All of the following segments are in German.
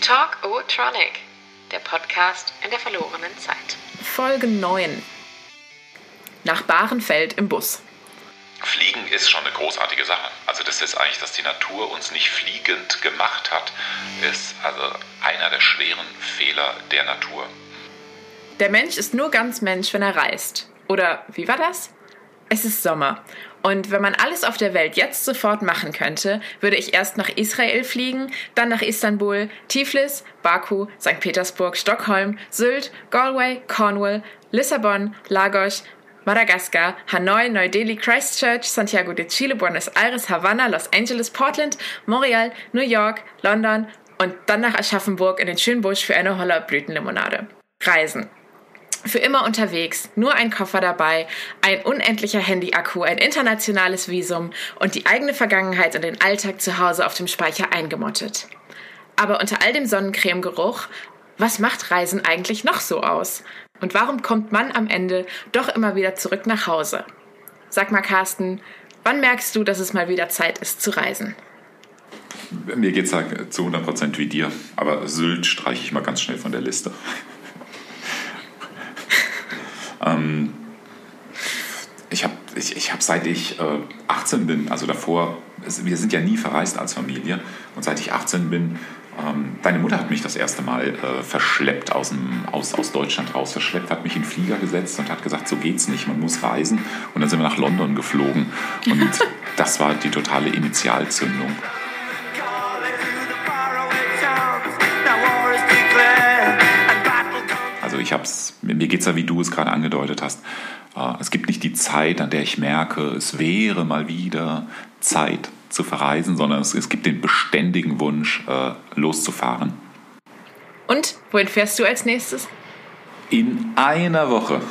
Talk O-Tronic, der Podcast in der verlorenen Zeit. Folge 9. Nach Bahrenfeld im Bus. Fliegen ist schon eine großartige Sache. Also das ist eigentlich, dass die Natur uns nicht fliegend gemacht hat, ist also einer der schweren Fehler der Natur. Der Mensch ist nur ganz Mensch, wenn er reist. Oder wie war das? Es ist Sommer. Und wenn man alles auf der Welt jetzt sofort machen könnte, würde ich erst nach Israel fliegen, dann nach Istanbul, Tiflis, Baku, St. Petersburg, Stockholm, Sylt, Galway, Cornwall, Lissabon, Lagos, Madagaskar, Hanoi, Neu-Delhi, Christchurch, Santiago de Chile, Buenos Aires, Havanna, Los Angeles, Portland, Montreal, New York, London und dann nach Aschaffenburg in den schönen Busch für eine Hollerblütenlimonade. Reisen. Für immer unterwegs, nur ein Koffer dabei, ein unendlicher Handyakku, ein internationales Visum und die eigene Vergangenheit und den Alltag zu Hause auf dem Speicher eingemottet. Aber unter all dem Sonnencremegeruch, was macht Reisen eigentlich noch so aus? Und warum kommt man am Ende doch immer wieder zurück nach Hause? Sag mal, Carsten, wann merkst du, dass es mal wieder Zeit ist zu reisen? Mir geht es ja zu 100% wie dir, aber Sylt streiche ich mal ganz schnell von der Liste. Ähm, ich habe ich, ich hab, seit ich äh, 18 bin, also davor, wir sind ja nie verreist als Familie, und seit ich 18 bin, ähm, deine Mutter hat mich das erste Mal äh, verschleppt aus, dem, aus, aus Deutschland raus, verschleppt, hat mich in den Flieger gesetzt und hat gesagt, so geht's nicht, man muss reisen. Und dann sind wir nach London geflogen. Und das war die totale Initialzündung. Ich hab's, mir geht's ja, wie du es gerade angedeutet hast. Äh, es gibt nicht die Zeit, an der ich merke, es wäre mal wieder Zeit zu verreisen, sondern es, es gibt den beständigen Wunsch, äh, loszufahren. Und wohin fährst du als nächstes? In einer Woche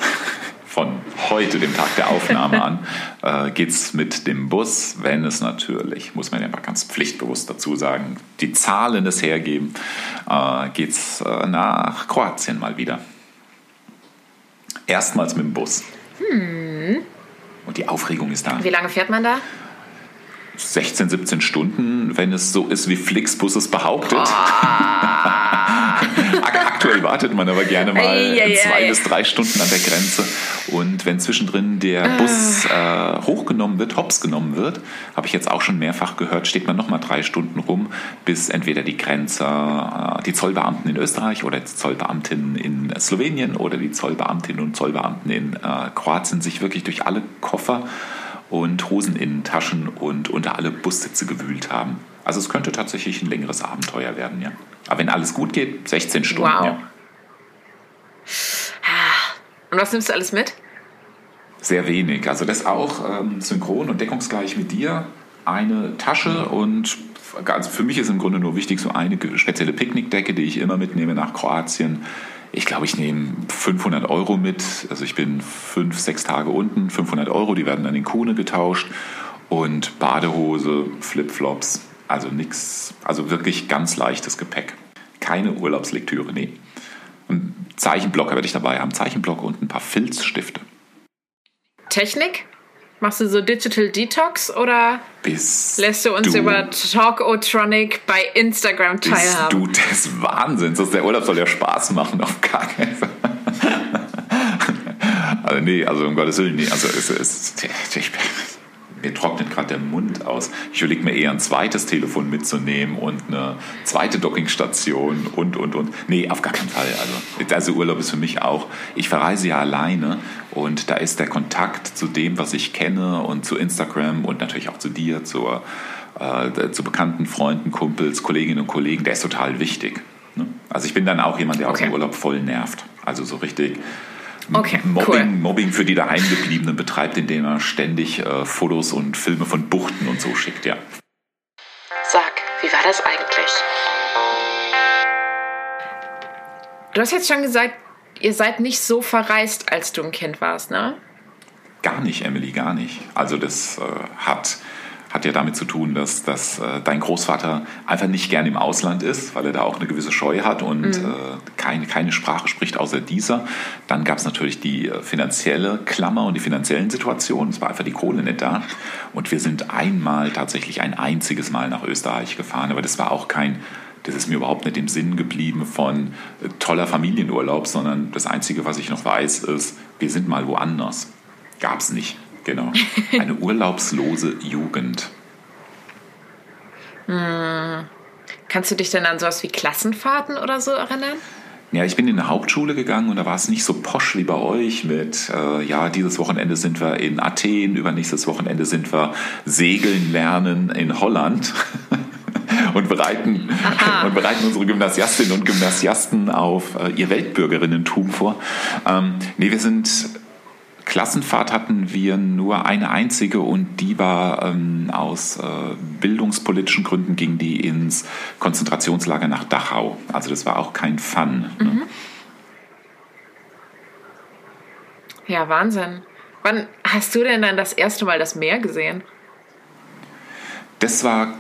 von heute, dem Tag der Aufnahme an, äh, geht es mit dem Bus, wenn es natürlich, muss man ja mal ganz pflichtbewusst dazu sagen, die Zahlen es hergeben, äh, geht es äh, nach Kroatien mal wieder. Erstmals mit dem Bus. Hm. Und die Aufregung ist da. Wie lange fährt man da? 16, 17 Stunden, wenn es so ist, wie Flixbus es behauptet. Aktuell wartet man aber gerne mal ei, ei, zwei ei. bis drei Stunden an der Grenze. Und wenn zwischendrin der ah. Bus äh, hochgenommen wird, hops genommen wird, habe ich jetzt auch schon mehrfach gehört, steht man nochmal drei Stunden rum, bis entweder die Grenze, äh, die Zollbeamten in Österreich oder die Zollbeamtinnen in Slowenien oder die Zollbeamtinnen und Zollbeamten in äh, Kroatien sich wirklich durch alle Koffer und Hoseninnentaschen und unter alle Bussitze gewühlt haben. Also es könnte tatsächlich ein längeres Abenteuer werden, ja. Aber wenn alles gut geht, 16 Stunden, wow. ja. Und was nimmst du alles mit? Sehr wenig. Also das auch ähm, synchron und deckungsgleich mit dir. Eine Tasche und also für mich ist im Grunde nur wichtig so eine spezielle Picknickdecke, die ich immer mitnehme nach Kroatien ich glaube, ich nehme 500 Euro mit. Also ich bin fünf, sechs Tage unten. 500 Euro, die werden dann in Kuhne getauscht. Und Badehose, Flipflops, also nichts, also wirklich ganz leichtes Gepäck. Keine Urlaubslektüre, nee. Ein Zeichenblocker werde ich dabei haben. Zeichenblock und ein paar Filzstifte. Technik? Machst du so Digital Detox oder bist lässt du uns du, über Talkotronic bei Instagram teilhaben? Bist du des Wahnsinns? Der Urlaub soll ja Spaß machen, auf gar keinen Fall. also nee, also um Gottes Willen, nee, also es ist, ich, mir trocknet gerade der Mund aus. Ich überlege mir eher ein zweites Telefon mitzunehmen und eine zweite Dockingstation und, und, und. Nee, auf gar keinen Fall. Also, also Urlaub ist für mich auch, ich verreise ja alleine und da ist der Kontakt zu dem, was ich kenne und zu Instagram und natürlich auch zu dir, zur, äh, zu bekannten Freunden, Kumpels, Kolleginnen und Kollegen, der ist total wichtig. Ne? Also ich bin dann auch jemand, der okay. aus dem Urlaub voll nervt. Also so richtig okay, Mobbing, cool. Mobbing für die Daheimgebliebenen betreibt, indem er ständig äh, Fotos und Filme von Buchten und so schickt, ja. Sag, wie war das eigentlich? Du hast jetzt schon gesagt, ihr seid nicht so verreist, als du ein Kind warst, ne? Gar nicht, Emily, gar nicht. Also das äh, hat hat ja damit zu tun, dass, dass äh, dein Großvater einfach nicht gern im Ausland ist, weil er da auch eine gewisse Scheu hat und mhm. äh, keine, keine Sprache spricht außer dieser. Dann gab es natürlich die äh, finanzielle Klammer und die finanziellen Situationen. Es war einfach die Kohle nicht da. Und wir sind einmal tatsächlich ein einziges Mal nach Österreich gefahren, aber das war auch kein das ist mir überhaupt nicht im Sinn geblieben von äh, toller Familienurlaub, sondern das Einzige, was ich noch weiß, ist, wir sind mal woanders. Gab es nicht, genau. Eine urlaubslose Jugend. Hm. Kannst du dich denn an sowas wie Klassenfahrten oder so erinnern? Ja, ich bin in eine Hauptschule gegangen und da war es nicht so posch wie bei euch mit, äh, ja, dieses Wochenende sind wir in Athen, übernächstes Wochenende sind wir segeln lernen in Holland. und bereiten, und bereiten unsere Gymnasiastinnen und Gymnasiasten auf äh, ihr Weltbürgerinnentum vor. Ähm, nee, wir sind Klassenfahrt hatten wir nur eine einzige und die war ähm, aus äh, bildungspolitischen Gründen ging die ins Konzentrationslager nach Dachau. Also das war auch kein Fun. Ne? Mhm. Ja, Wahnsinn. Wann hast du denn dann das erste Mal das Meer gesehen? Das war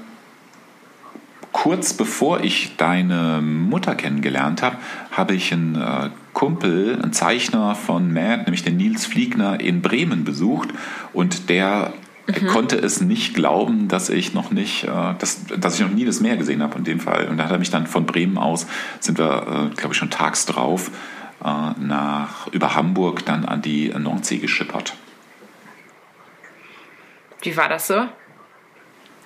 kurz bevor ich deine Mutter kennengelernt habe, habe ich einen äh, Kumpel, einen Zeichner von Mad, nämlich den Nils Fliegner, in Bremen besucht und der mhm. konnte es nicht glauben, dass ich noch nicht, äh, dass, dass ich noch nie das Meer gesehen habe in dem Fall. Und da hat er mich dann von Bremen aus, sind wir, äh, glaube ich, schon tags drauf, äh, nach, über Hamburg dann an die Nordsee geschippert. Wie war das so?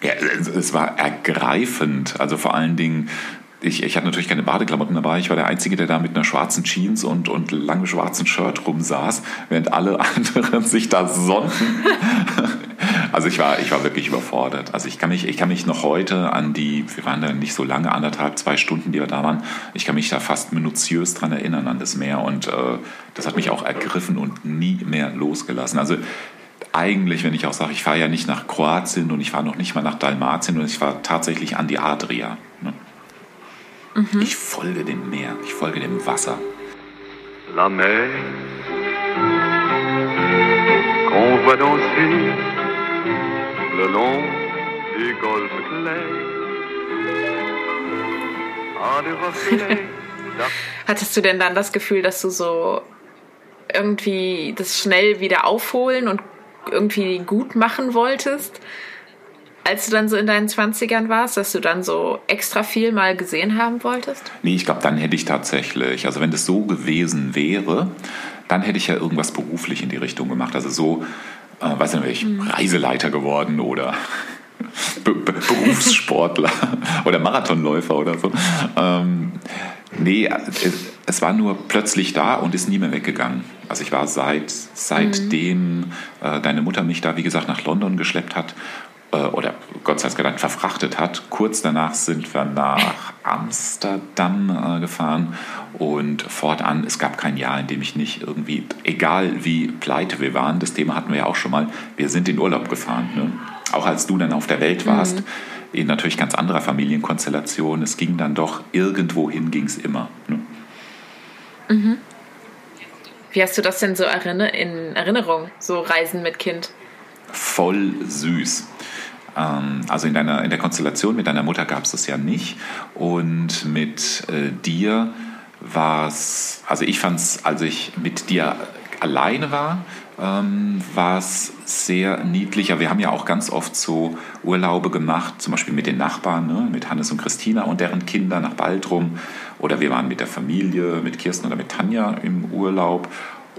Ja, es war ergreifend. Also vor allen Dingen ich, ich hatte natürlich keine Badeklamotten dabei. Ich war der Einzige, der da mit einer schwarzen Jeans und, und langem schwarzen Shirt rumsaß, während alle anderen sich da sonnten. also ich war, ich war wirklich überfordert. Also ich kann mich, ich kann mich noch heute an die, wir waren da nicht so lange, anderthalb, zwei Stunden, die wir da waren, ich kann mich da fast minutiös dran erinnern an das Meer und äh, das hat mich auch ergriffen und nie mehr losgelassen. Also eigentlich, wenn ich auch sage, ich fahre ja nicht nach Kroatien und ich fahre noch nicht mal nach Dalmatien und ich fahre tatsächlich an die Adria. Mhm. Ich folge dem Meer, ich folge dem Wasser. La mer qu'on voit danser le long du golfe clair. Hattest du denn dann das Gefühl, dass du so irgendwie das schnell wieder aufholen und irgendwie gut machen wolltest? Als du dann so in deinen 20ern warst, dass du dann so extra viel mal gesehen haben wolltest? Nee, ich glaube, dann hätte ich tatsächlich, also wenn das so gewesen wäre, dann hätte ich ja irgendwas beruflich in die Richtung gemacht. Also so, äh, weiß nicht, mhm. Reiseleiter geworden oder Be Be Berufssportler oder Marathonläufer oder so. Ähm, nee, es, war nur plötzlich da und ist nie mehr weggegangen. Also ich war seit, seitdem mhm. äh, deine Mutter mich da, wie gesagt, nach London geschleppt hat oder Gott sei Dank verfrachtet hat. Kurz danach sind wir nach Amsterdam äh, gefahren und fortan, es gab kein Jahr, in dem ich nicht irgendwie, egal wie pleite wir waren, das Thema hatten wir ja auch schon mal, wir sind in Urlaub gefahren. Ne? Auch als du dann auf der Welt warst, mhm. in natürlich ganz anderer Familienkonstellation, es ging dann doch, irgendwo hin ging es immer. Ne? Mhm. Wie hast du das denn so in Erinnerung, so Reisen mit Kind? Voll süß. Ähm, also in, deiner, in der Konstellation mit deiner Mutter gab es das ja nicht. Und mit äh, dir war es, also ich fand es, als ich mit dir alleine war, ähm, war es sehr niedlicher. Wir haben ja auch ganz oft so Urlaube gemacht, zum Beispiel mit den Nachbarn, ne? mit Hannes und Christina und deren Kinder nach Baltrum. Oder wir waren mit der Familie, mit Kirsten oder mit Tanja im Urlaub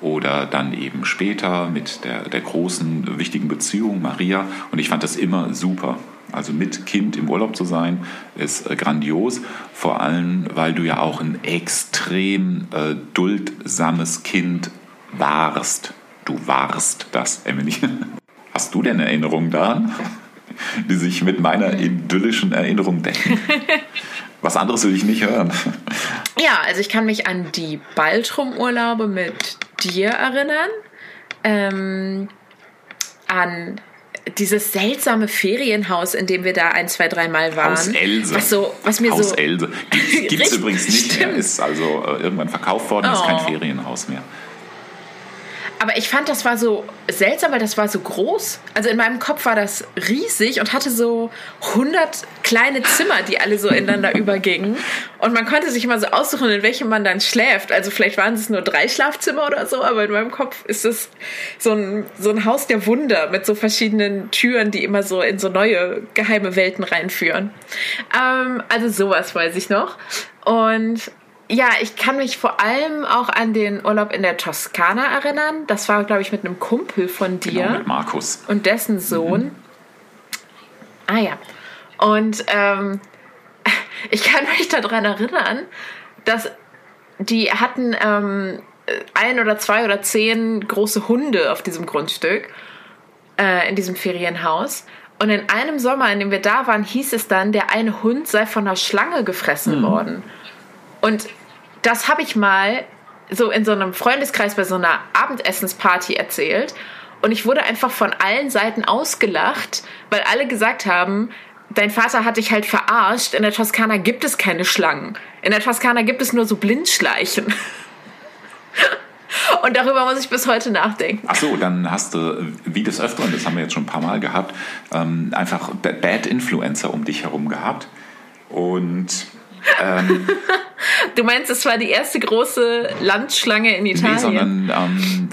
oder dann eben später mit der, der großen, wichtigen Beziehung Maria. Und ich fand das immer super. Also mit Kind im Urlaub zu sein, ist äh, grandios. Vor allem, weil du ja auch ein extrem äh, duldsames Kind warst. Du warst das, Emily. Hast du denn Erinnerungen daran, die sich mit meiner idyllischen Erinnerung decken? Was anderes will ich nicht hören. Ja, also ich kann mich an die Baltrum-Urlaube mit dir erinnern. Ähm, an dieses seltsame Ferienhaus, in dem wir da ein, zwei, dreimal waren. Haus Else. Was, so, was mir Haus so Else. Gibt es übrigens nicht stimmt. mehr. Ist also äh, irgendwann verkauft worden, oh. ist kein oh. Ferienhaus mehr. Aber ich fand, das war so seltsam, weil das war so groß. Also in meinem Kopf war das riesig und hatte so 100 kleine Zimmer, die alle so ineinander übergingen. Und man konnte sich immer so aussuchen, in welchem man dann schläft. Also vielleicht waren es nur drei Schlafzimmer oder so, aber in meinem Kopf ist es so ein, so ein Haus der Wunder mit so verschiedenen Türen, die immer so in so neue geheime Welten reinführen. Ähm, also sowas weiß ich noch. Und ja, ich kann mich vor allem auch an den Urlaub in der Toskana erinnern. Das war, glaube ich, mit einem Kumpel von dir. Genau, mit Markus. Und dessen Sohn. Mhm. Ah ja. Und ähm, ich kann mich daran erinnern, dass die hatten ähm, ein oder zwei oder zehn große Hunde auf diesem Grundstück, äh, in diesem Ferienhaus. Und in einem Sommer, in dem wir da waren, hieß es dann, der eine Hund sei von einer Schlange gefressen mhm. worden. Und das habe ich mal so in so einem Freundeskreis bei so einer Abendessensparty erzählt. Und ich wurde einfach von allen Seiten ausgelacht, weil alle gesagt haben, dein Vater hat dich halt verarscht. In der Toskana gibt es keine Schlangen. In der Toskana gibt es nur so Blindschleichen. Und darüber muss ich bis heute nachdenken. Ach so, dann hast du, wie des Öfteren, das haben wir jetzt schon ein paar Mal gehabt, ähm, einfach Bad Influencer um dich herum gehabt. Und ähm, du meinst, es war die erste große Landschlange in Italien? Nee, sondern ähm,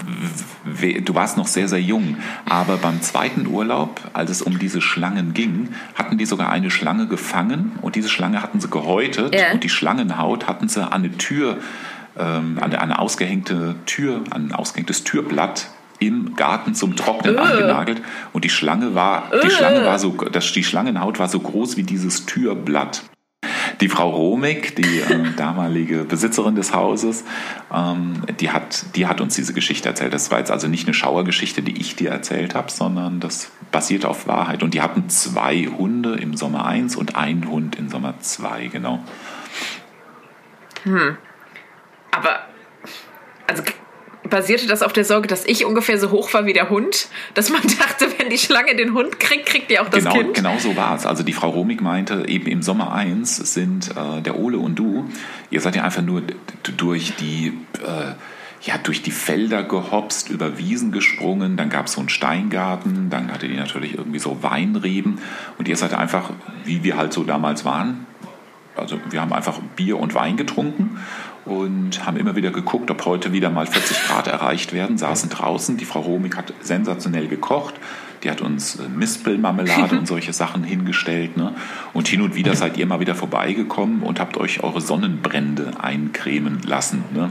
du warst noch sehr, sehr jung. Aber beim zweiten Urlaub, als es um diese Schlangen ging, hatten die sogar eine Schlange gefangen und diese Schlange hatten sie gehäutet yeah. und die Schlangenhaut hatten sie an eine Tür, ähm, an eine ausgehängte Tür, an ein ausgehängtes Türblatt im Garten zum Trocknen uh. angenagelt und die Schlange war, die Schlange war so, das, die Schlangenhaut war so groß wie dieses Türblatt. Die Frau Romig, die äh, damalige Besitzerin des Hauses, ähm, die, hat, die hat uns diese Geschichte erzählt. Das war jetzt also nicht eine Schauergeschichte, die ich dir erzählt habe, sondern das basiert auf Wahrheit. Und die hatten zwei Hunde im Sommer 1 und einen Hund im Sommer 2, genau. Hm. Aber, also basierte das auf der Sorge, dass ich ungefähr so hoch war wie der Hund? Dass man dachte, wenn die Schlange den Hund kriegt, kriegt die auch das genau, Kind? Genau so war es. Also die Frau Romig meinte, eben im Sommer 1 sind äh, der Ole und du, ihr seid ja einfach nur durch die... Äh, ja, durch die Felder gehopst, über Wiesen gesprungen, dann gab es so einen Steingarten, dann hatte die natürlich irgendwie so Weinreben und ihr seid einfach, wie wir halt so damals waren, also wir haben einfach Bier und Wein getrunken und haben immer wieder geguckt, ob heute wieder mal 40 Grad erreicht werden, saßen draußen. Die Frau Romig hat sensationell gekocht. Die hat uns äh, Mispelmarmelade und solche Sachen hingestellt. Ne? Und hin und wieder seid ihr mal wieder vorbeigekommen und habt euch eure Sonnenbrände eincremen lassen. Ne?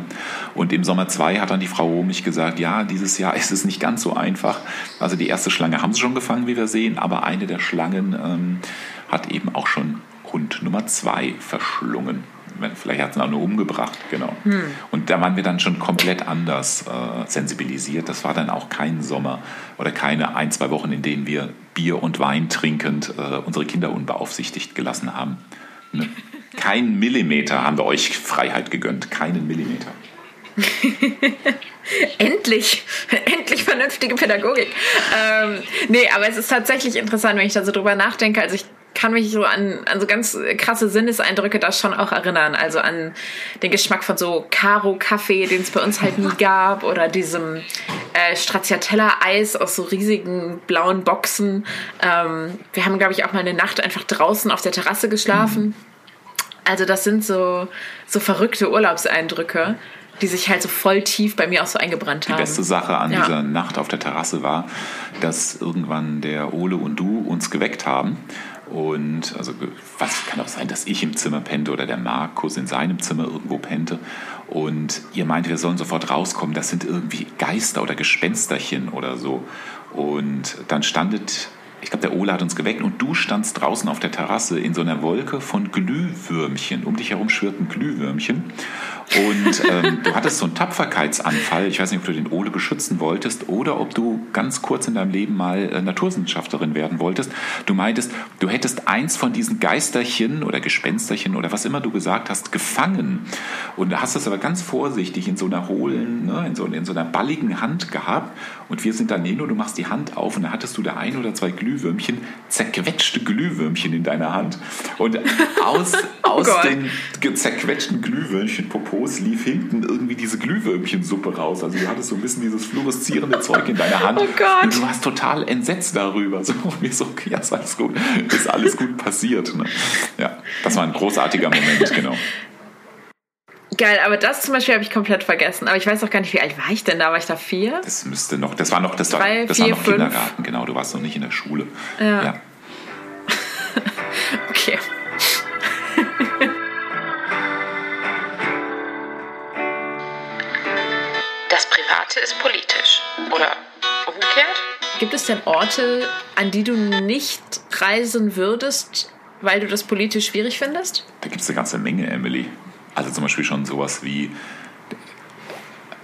Und im Sommer 2 hat dann die Frau Romig gesagt, ja, dieses Jahr ist es nicht ganz so einfach. Also die erste Schlange haben sie schon gefangen, wie wir sehen, aber eine der Schlangen ähm, hat eben auch schon Hund Nummer 2 verschlungen vielleicht hat es ihn auch nur umgebracht, genau. Hm. Und da waren wir dann schon komplett anders äh, sensibilisiert. Das war dann auch kein Sommer oder keine ein, zwei Wochen, in denen wir Bier und Wein trinkend äh, unsere Kinder unbeaufsichtigt gelassen haben. Ne? Kein Millimeter haben wir euch Freiheit gegönnt, keinen Millimeter. endlich, endlich vernünftige Pädagogik. Ähm, nee, aber es ist tatsächlich interessant, wenn ich da so drüber nachdenke. Also ich kann mich so an, an so ganz krasse Sinneseindrücke da schon auch erinnern. Also an den Geschmack von so Caro-Kaffee, den es bei uns halt nie gab, oder diesem äh, Stracciatella-Eis aus so riesigen blauen Boxen. Ähm, wir haben, glaube ich, auch mal eine Nacht einfach draußen auf der Terrasse geschlafen. Mhm. Also das sind so, so verrückte Urlaubseindrücke die sich halt so voll tief bei mir auch so eingebrannt haben. Die beste Sache an ja. dieser Nacht auf der Terrasse war, dass irgendwann der Ole und du uns geweckt haben und also was kann auch sein, dass ich im Zimmer pennte oder der Markus in seinem Zimmer irgendwo pennte. Und ihr meint, wir sollen sofort rauskommen. Das sind irgendwie Geister oder Gespensterchen oder so. Und dann standet ich glaube, der Ole hat uns geweckt und du standst draußen auf der Terrasse in so einer Wolke von Glühwürmchen. Um dich herum schwirrten Glühwürmchen. Und ähm, du hattest so einen Tapferkeitsanfall. Ich weiß nicht, ob du den Ole beschützen wolltest oder ob du ganz kurz in deinem Leben mal äh, Naturwissenschaftlerin werden wolltest. Du meintest, du hättest eins von diesen Geisterchen oder Gespensterchen oder was immer du gesagt hast, gefangen. Und hast das aber ganz vorsichtig in so einer hohlen, ne, in, so, in so einer balligen Hand gehabt. Und wir sind daneben und du machst die Hand auf und da hattest du da ein oder zwei Glühwürmchen Glühwürmchen, zerquetschte Glühwürmchen in deiner Hand. Und aus, oh aus den zerquetschten Glühwürmchen-Popos lief hinten irgendwie diese Glühwürmchensuppe raus. Also du hattest so ein bisschen dieses fluoreszierende Zeug in deiner Hand. Oh Gott. Und du warst total entsetzt darüber. So, mir so, okay, ja, ist alles gut. Ist alles gut passiert. Ne? Ja, das war ein großartiger Moment, genau. Geil, aber das zum Beispiel habe ich komplett vergessen. Aber ich weiß auch gar nicht, wie alt war ich denn da? War ich da vier? Das müsste noch, das war noch, das Drei, war, das vier, war noch Kindergarten, genau. Du warst noch nicht in der Schule. Ja. ja. okay. Private ist politisch. Oder umgekehrt? Gibt es denn Orte, an die du nicht reisen würdest, weil du das politisch schwierig findest? Da gibt es eine ganze Menge, Emily. Also zum Beispiel schon sowas wie,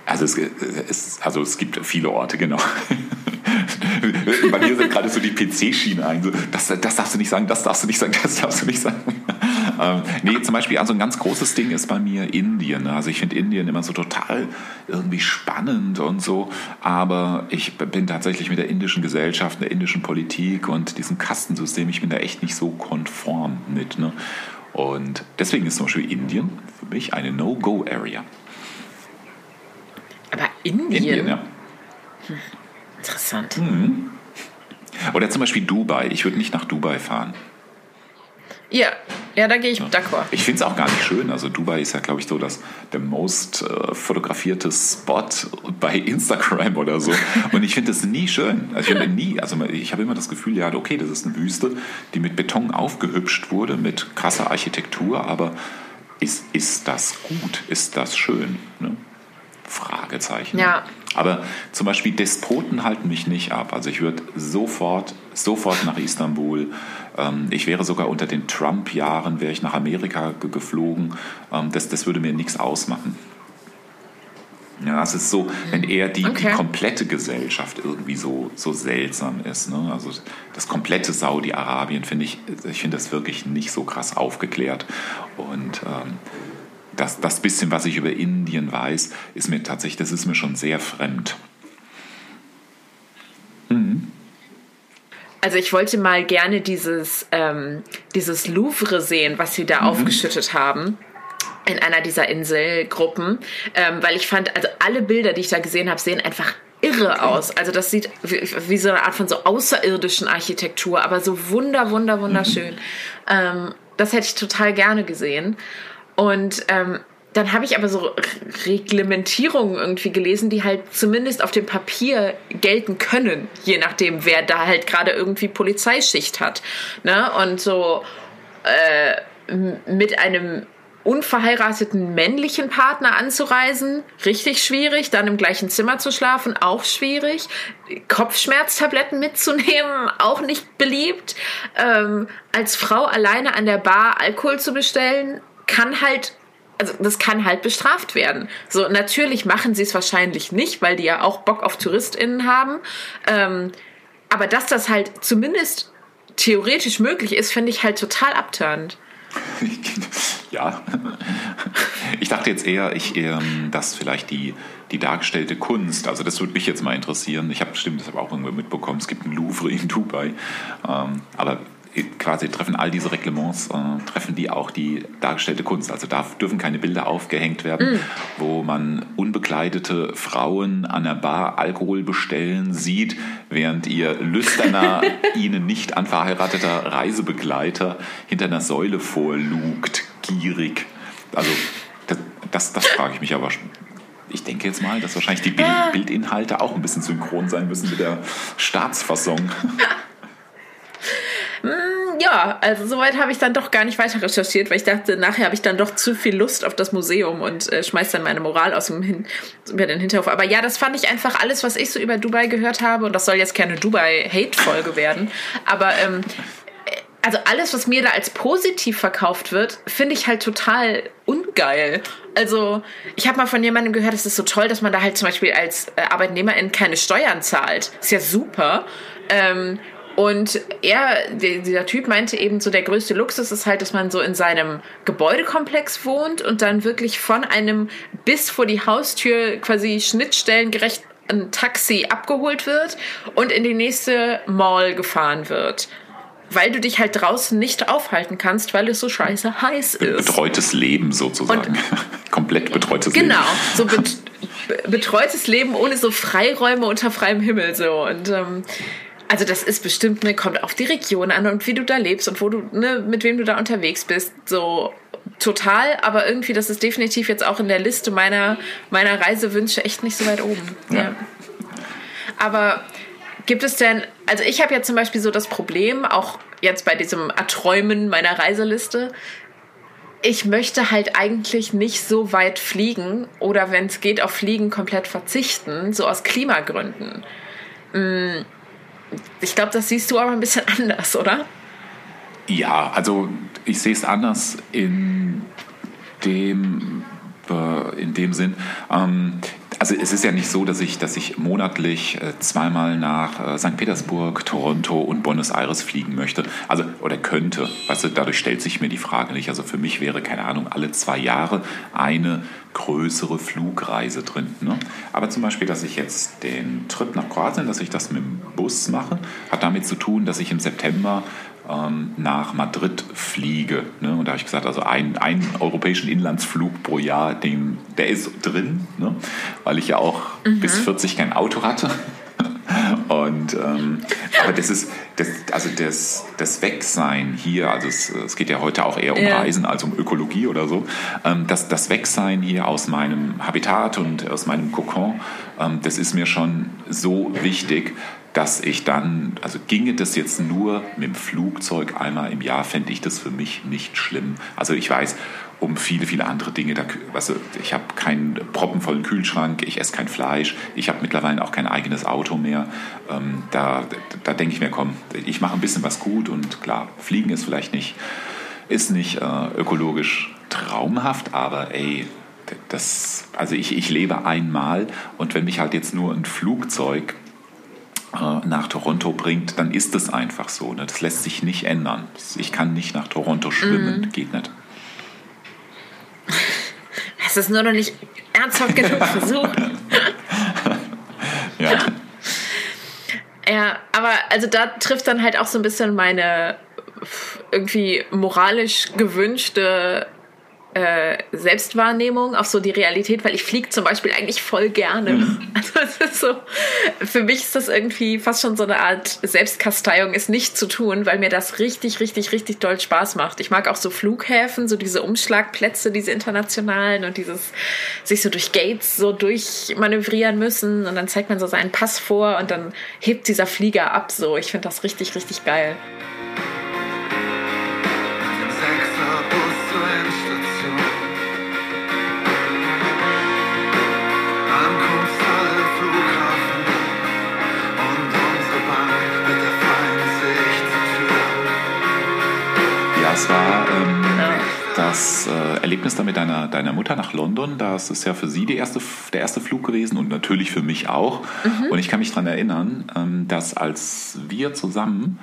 also es, es, also es gibt viele Orte, genau. Bei mir sind gerade so die PC-Schienen ein. So, das, das darfst du nicht sagen, das darfst du nicht sagen, das darfst du nicht sagen. Ähm, nee, zum Beispiel, also ein ganz großes Ding ist bei mir Indien. Also ich finde Indien immer so total irgendwie spannend und so, aber ich bin tatsächlich mit der indischen Gesellschaft, der indischen Politik und diesem Kastensystem, ich bin da echt nicht so konform mit. Ne? Und deswegen ist zum Beispiel Indien für mich eine No-Go-Area. Aber Indien? Indien, ja. Hm. Interessant. Mhm. Oder zum Beispiel Dubai. Ich würde nicht nach Dubai fahren. Ja, ja, da gehe ich d'accord. Ich finde es auch gar nicht schön. Also Dubai ist ja, glaube ich, so das, der most äh, fotografierte Spot bei Instagram oder so. Und ich finde es nie schön. Also ich nie, also ich habe immer das Gefühl, ja, okay, das ist eine Wüste, die mit Beton aufgehübscht wurde, mit krasser Architektur, aber ist, ist das gut? Ist das schön? Ne? Fragezeichen. Ja. Aber zum Beispiel Despoten halten mich nicht ab. Also ich würde sofort, sofort nach Istanbul. Ähm, ich wäre sogar unter den Trump-Jahren, wäre ich nach Amerika geflogen. Ähm, das, das würde mir nichts ausmachen. Ja, es ist so, wenn eher die, okay. die komplette Gesellschaft irgendwie so, so seltsam ist. Ne? Also das komplette Saudi-Arabien finde ich, ich finde das wirklich nicht so krass aufgeklärt. Und ähm, das, das bisschen, was ich über Indien weiß, ist mir tatsächlich, das ist mir schon sehr fremd. Mhm. Also ich wollte mal gerne dieses, ähm, dieses Louvre sehen, was sie da mhm. aufgeschüttet haben in einer dieser Inselgruppen, ähm, weil ich fand, also alle Bilder, die ich da gesehen habe, sehen einfach irre aus. Also das sieht wie, wie, so eine Art von so außerirdischen Architektur, aber so wunder, wunder, wunderschön. Mhm. Ähm, das hätte ich total gerne gesehen. Und ähm, dann habe ich aber so Reglementierungen irgendwie gelesen, die halt zumindest auf dem Papier gelten können, je nachdem, wer da halt gerade irgendwie Polizeischicht hat. Ne? Und so äh, mit einem unverheirateten männlichen Partner anzureisen, richtig schwierig. Dann im gleichen Zimmer zu schlafen, auch schwierig. Kopfschmerztabletten mitzunehmen, auch nicht beliebt. Ähm, als Frau alleine an der Bar Alkohol zu bestellen, kann halt also das kann halt bestraft werden. So, natürlich machen sie es wahrscheinlich nicht, weil die ja auch Bock auf TouristInnen haben. Ähm, aber dass das halt zumindest theoretisch möglich ist, finde ich halt total abturnt. ja. Ich dachte jetzt eher, ich, ähm, dass vielleicht die, die dargestellte Kunst, also das würde mich jetzt mal interessieren. Ich habe bestimmt, das habe auch irgendwo mitbekommen, es gibt ein Louvre in Dubai. Ähm, aber quasi treffen all diese Reglements, äh, treffen die auch die dargestellte Kunst. Also da dürfen keine Bilder aufgehängt werden, mm. wo man unbekleidete Frauen an der Bar Alkohol bestellen sieht, während ihr lüsterner, ihnen nicht anverheirateter Reisebegleiter hinter einer Säule vorlugt, gierig. Also das, das, das frage ich mich aber schon ich denke jetzt mal, dass wahrscheinlich die Bild Bildinhalte auch ein bisschen synchron sein müssen mit der Staatsfassung. Mm, ja, also soweit habe ich dann doch gar nicht weiter recherchiert, weil ich dachte, nachher habe ich dann doch zu viel Lust auf das Museum und äh, schmeiß dann meine Moral aus dem Hin über den Hinterhof. Aber ja, das fand ich einfach alles, was ich so über Dubai gehört habe. Und das soll jetzt keine Dubai-Hate-Folge werden. Aber ähm, also alles, was mir da als positiv verkauft wird, finde ich halt total ungeil. Also ich habe mal von jemandem gehört, es ist so toll, dass man da halt zum Beispiel als äh, Arbeitnehmerin keine Steuern zahlt. Ist ja super. Ähm, und er, dieser Typ meinte eben so, der größte Luxus ist halt, dass man so in seinem Gebäudekomplex wohnt und dann wirklich von einem bis vor die Haustür quasi schnittstellengerecht ein Taxi abgeholt wird und in die nächste Mall gefahren wird. Weil du dich halt draußen nicht aufhalten kannst, weil es so scheiße heiß ist. Betreutes Leben sozusagen. Und, Komplett betreutes genau, Leben. Genau, so bet betreutes Leben ohne so Freiräume unter freiem Himmel. So. Und ähm, also das ist bestimmt, ne, kommt auf die Region an und wie du da lebst und wo du, ne, mit wem du da unterwegs bist. So total, aber irgendwie, das ist definitiv jetzt auch in der Liste meiner, meiner Reisewünsche echt nicht so weit oben. Ja. ja. Aber gibt es denn, also ich habe ja zum Beispiel so das Problem, auch jetzt bei diesem Erträumen meiner Reiseliste, ich möchte halt eigentlich nicht so weit fliegen oder wenn es geht auf Fliegen komplett verzichten, so aus Klimagründen. Mm, ich glaube, das siehst du aber ein bisschen anders, oder? Ja, also ich sehe es anders in dem, äh, in dem Sinn. Ähm, also es ist ja nicht so, dass ich, dass ich monatlich äh, zweimal nach äh, St. Petersburg, Toronto und Buenos Aires fliegen möchte. Also oder könnte. Weißt du, dadurch stellt sich mir die Frage nicht. Also für mich wäre, keine Ahnung, alle zwei Jahre eine größere Flugreise drin. Ne? Aber zum Beispiel, dass ich jetzt den Trip nach Kroatien, dass ich das mit dem Bus mache, hat damit zu tun, dass ich im September ähm, nach Madrid fliege. Ne? Und da habe ich gesagt, also ein, einen europäischen Inlandsflug pro Jahr, den, der ist drin, ne? weil ich ja auch mhm. bis 40 kein Auto hatte. Und ähm, aber das ist das, also das, das Wegsein hier, also es, es geht ja heute auch eher um ja. Reisen als um Ökologie oder so. Ähm, das, das Wegsein hier aus meinem Habitat und aus meinem Kokon, ähm, das ist mir schon so wichtig, dass ich dann, also ginge das jetzt nur mit dem Flugzeug einmal im Jahr, fände ich das für mich nicht schlimm. Also ich weiß, um viele, viele andere Dinge. Da, also ich habe keinen proppenvollen Kühlschrank, ich esse kein Fleisch, ich habe mittlerweile auch kein eigenes Auto mehr. Ähm, da da denke ich mir, komm, ich mache ein bisschen was gut und klar, Fliegen ist vielleicht nicht, ist nicht äh, ökologisch traumhaft, aber ey, das, also ich, ich lebe einmal und wenn mich halt jetzt nur ein Flugzeug nach Toronto bringt, dann ist es einfach so. Ne? Das lässt sich nicht ändern. Ich kann nicht nach Toronto schwimmen, mhm. geht nicht. Es ist nur noch nicht ernsthaft genug versucht. ja. Ja, aber also da trifft dann halt auch so ein bisschen meine irgendwie moralisch gewünschte äh, Selbstwahrnehmung, auf so die Realität, weil ich fliege zum Beispiel eigentlich voll gerne. Mhm. Also es ist so, für mich ist das irgendwie fast schon so eine Art Selbstkasteiung, es nicht zu tun, weil mir das richtig, richtig, richtig doll Spaß macht. Ich mag auch so Flughäfen, so diese Umschlagplätze, diese internationalen und dieses sich so durch Gates so durchmanövrieren müssen und dann zeigt man so seinen Pass vor und dann hebt dieser Flieger ab. So, ich finde das richtig, richtig geil. Das war ähm, ja. das äh, Erlebnis da mit deiner, deiner Mutter nach London. Das ist ja für sie die erste, der erste Flug gewesen und natürlich für mich auch. Mhm. Und ich kann mich daran erinnern, ähm, dass als wir zusammen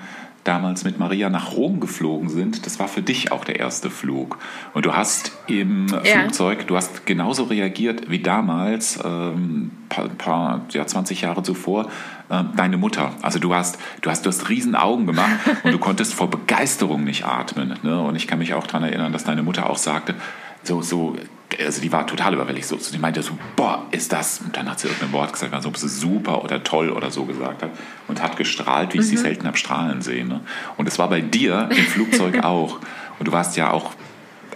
damals mit Maria nach Rom geflogen sind, das war für dich auch der erste Flug. Und du hast im ja. Flugzeug, du hast genauso reagiert wie damals, ähm, paar, paar ja, 20 Jahre zuvor, äh, deine Mutter. Also du hast, du hast, du hast riesen Augen gemacht und du konntest vor Begeisterung nicht atmen. Ne? Und ich kann mich auch daran erinnern, dass deine Mutter auch sagte, so, so, also die war total überwältigt. So, die meinte so, boah, ist das? Und dann hat sie irgendein Wort gesagt, also ob sie super oder toll oder so gesagt hat und hat gestrahlt, wie ich mhm. sie selten habe strahlen sehen. Ne? Und es war bei dir im Flugzeug auch. Und du warst ja auch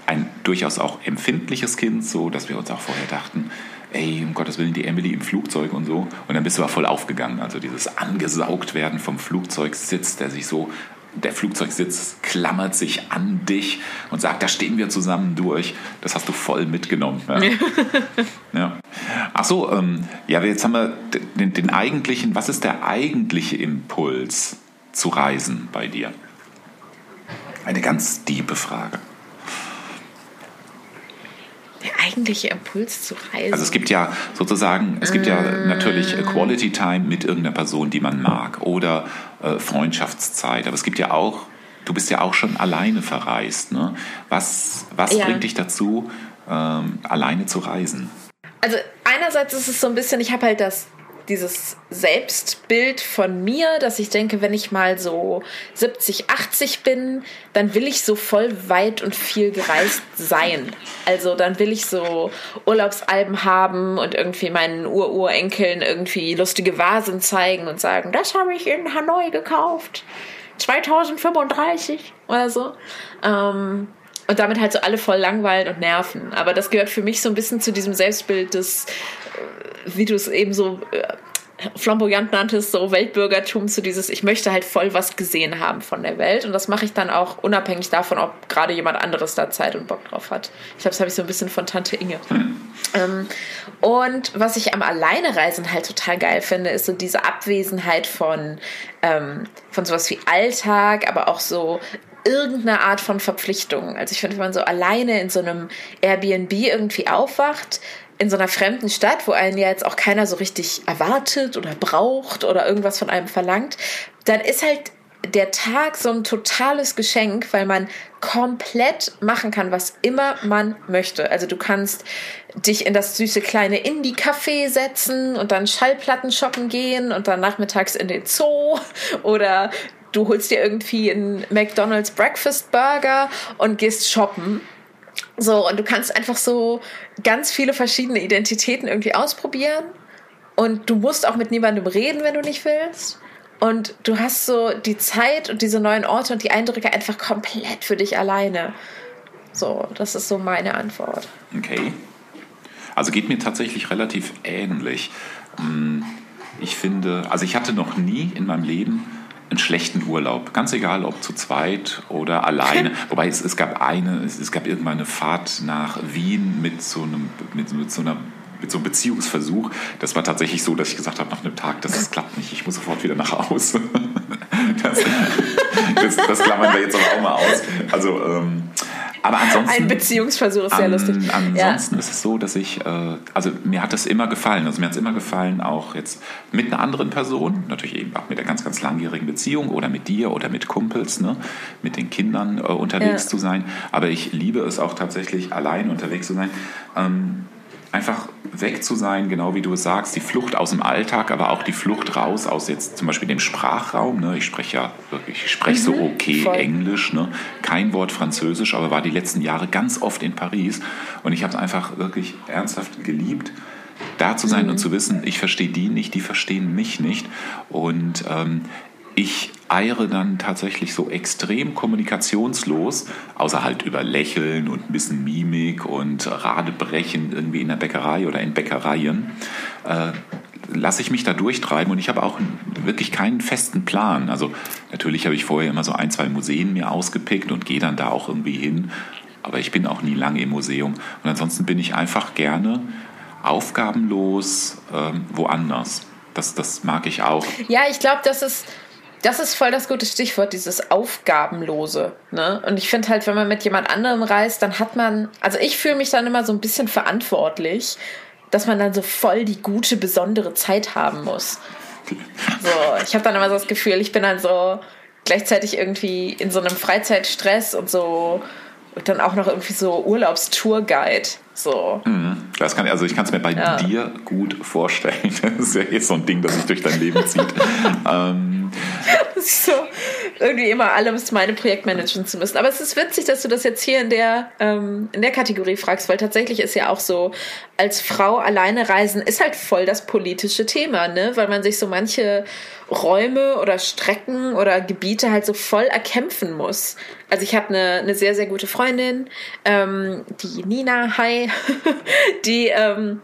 ein durchaus auch empfindliches Kind, so dass wir uns auch vorher dachten, ey, um Gottes Willen, die Emily im Flugzeug und so. Und dann bist du aber voll aufgegangen. Also dieses angesaugt werden vom Flugzeugsitz, der sich so der Flugzeugsitz klammert sich an dich und sagt, da stehen wir zusammen durch. Das hast du voll mitgenommen. Ja. ja. Ach so, ähm, ja, jetzt haben wir den, den eigentlichen, was ist der eigentliche Impuls zu reisen bei dir? Eine ganz diebe Frage der eigentliche Impuls zu reisen? Also es gibt ja sozusagen, es gibt ja natürlich Quality Time mit irgendeiner Person, die man mag oder äh, Freundschaftszeit. Aber es gibt ja auch, du bist ja auch schon alleine verreist. Ne? Was, was ja. bringt dich dazu, ähm, alleine zu reisen? Also einerseits ist es so ein bisschen, ich habe halt das dieses Selbstbild von mir, dass ich denke, wenn ich mal so 70, 80 bin, dann will ich so voll weit und viel gereist sein. Also dann will ich so Urlaubsalben haben und irgendwie meinen Ururenkeln irgendwie lustige Vasen zeigen und sagen, das habe ich in Hanoi gekauft. 2035 oder so. Ähm, und damit halt so alle voll langweilen und nerven. Aber das gehört für mich so ein bisschen zu diesem Selbstbild des, wie du es eben so äh, flamboyant nanntest, so Weltbürgertum, zu dieses, ich möchte halt voll was gesehen haben von der Welt. Und das mache ich dann auch unabhängig davon, ob gerade jemand anderes da Zeit und Bock drauf hat. Ich glaube, das habe ich so ein bisschen von Tante Inge. Ähm, und was ich am Alleinereisen halt total geil finde, ist so diese Abwesenheit von, ähm, von sowas wie Alltag, aber auch so irgendeine Art von Verpflichtung. Also ich finde, wenn man so alleine in so einem Airbnb irgendwie aufwacht, in so einer fremden Stadt, wo einen ja jetzt auch keiner so richtig erwartet oder braucht oder irgendwas von einem verlangt, dann ist halt der Tag so ein totales Geschenk, weil man komplett machen kann, was immer man möchte. Also du kannst dich in das süße kleine Indie-Café setzen und dann Schallplatten shoppen gehen und dann nachmittags in den Zoo oder du holst dir irgendwie einen McDonald's Breakfast Burger und gehst shoppen. So, und du kannst einfach so ganz viele verschiedene Identitäten irgendwie ausprobieren. Und du musst auch mit niemandem reden, wenn du nicht willst. Und du hast so die Zeit und diese neuen Orte und die Eindrücke einfach komplett für dich alleine. So, das ist so meine Antwort. Okay. Also geht mir tatsächlich relativ ähnlich. Hm, ich finde, also ich hatte noch nie in meinem Leben einen schlechten Urlaub. Ganz egal, ob zu zweit oder alleine. Wobei es, es gab eine, es, es, gab irgendwann eine Fahrt nach Wien mit so einem, mit, mit so einer mit so einem Beziehungsversuch. Das war tatsächlich so, dass ich gesagt habe, nach einem Tag, das, das klappt nicht, ich muss sofort wieder nach Hause. Das, das, das klammern wir jetzt auch mal aus. Also ähm, aber ansonsten. Ein Beziehungsversuch ist sehr an, lustig. Ansonsten ja. ist es so, dass ich, äh, also mir hat es immer gefallen. Also mir hat es immer gefallen, auch jetzt mit einer anderen Person, natürlich eben auch mit einer ganz, ganz langjährigen Beziehung oder mit dir oder mit Kumpels, ne, mit den Kindern äh, unterwegs ja. zu sein. Aber ich liebe es auch tatsächlich, allein unterwegs zu sein. Ähm, einfach weg zu sein, genau wie du es sagst, die Flucht aus dem Alltag, aber auch die Flucht raus aus jetzt zum Beispiel dem Sprachraum. Ne? Ich spreche ja wirklich, ich spreche mhm, so okay voll. Englisch, ne? kein Wort Französisch, aber war die letzten Jahre ganz oft in Paris und ich habe es einfach wirklich ernsthaft geliebt da zu sein mhm. und zu wissen, ich verstehe die nicht, die verstehen mich nicht. Und ähm, ich eiere dann tatsächlich so extrem kommunikationslos, außer halt über Lächeln und ein bisschen Mimik und Radebrechen irgendwie in der Bäckerei oder in Bäckereien, äh, lasse ich mich da durchtreiben und ich habe auch wirklich keinen festen Plan. Also natürlich habe ich vorher immer so ein, zwei Museen mir ausgepickt und gehe dann da auch irgendwie hin, aber ich bin auch nie lange im Museum. Und ansonsten bin ich einfach gerne aufgabenlos ähm, woanders. Das, das mag ich auch. Ja, ich glaube, das ist das ist voll das gute Stichwort, dieses Aufgabenlose. Ne? Und ich finde halt, wenn man mit jemand anderem reist, dann hat man, also ich fühle mich dann immer so ein bisschen verantwortlich, dass man dann so voll die gute, besondere Zeit haben muss. So, ich habe dann immer so das Gefühl, ich bin dann so gleichzeitig irgendwie in so einem Freizeitstress und so und dann auch noch irgendwie so Urlaubstourguide. So. Mhm. Das kann, also ich kann es mir bei ja. dir gut vorstellen. Das ist ja jetzt so ein Ding, das sich durch dein Leben zieht. ähm. so, irgendwie immer alles meine Projektmanagen zu müssen. Aber es ist witzig, dass du das jetzt hier in der, ähm, in der Kategorie fragst, weil tatsächlich ist ja auch so, als Frau alleine reisen ist halt voll das politische Thema, ne? Weil man sich so manche Räume oder Strecken oder Gebiete halt so voll erkämpfen muss. Also ich habe eine, eine sehr, sehr gute Freundin, ähm, die Nina, hi, die ähm,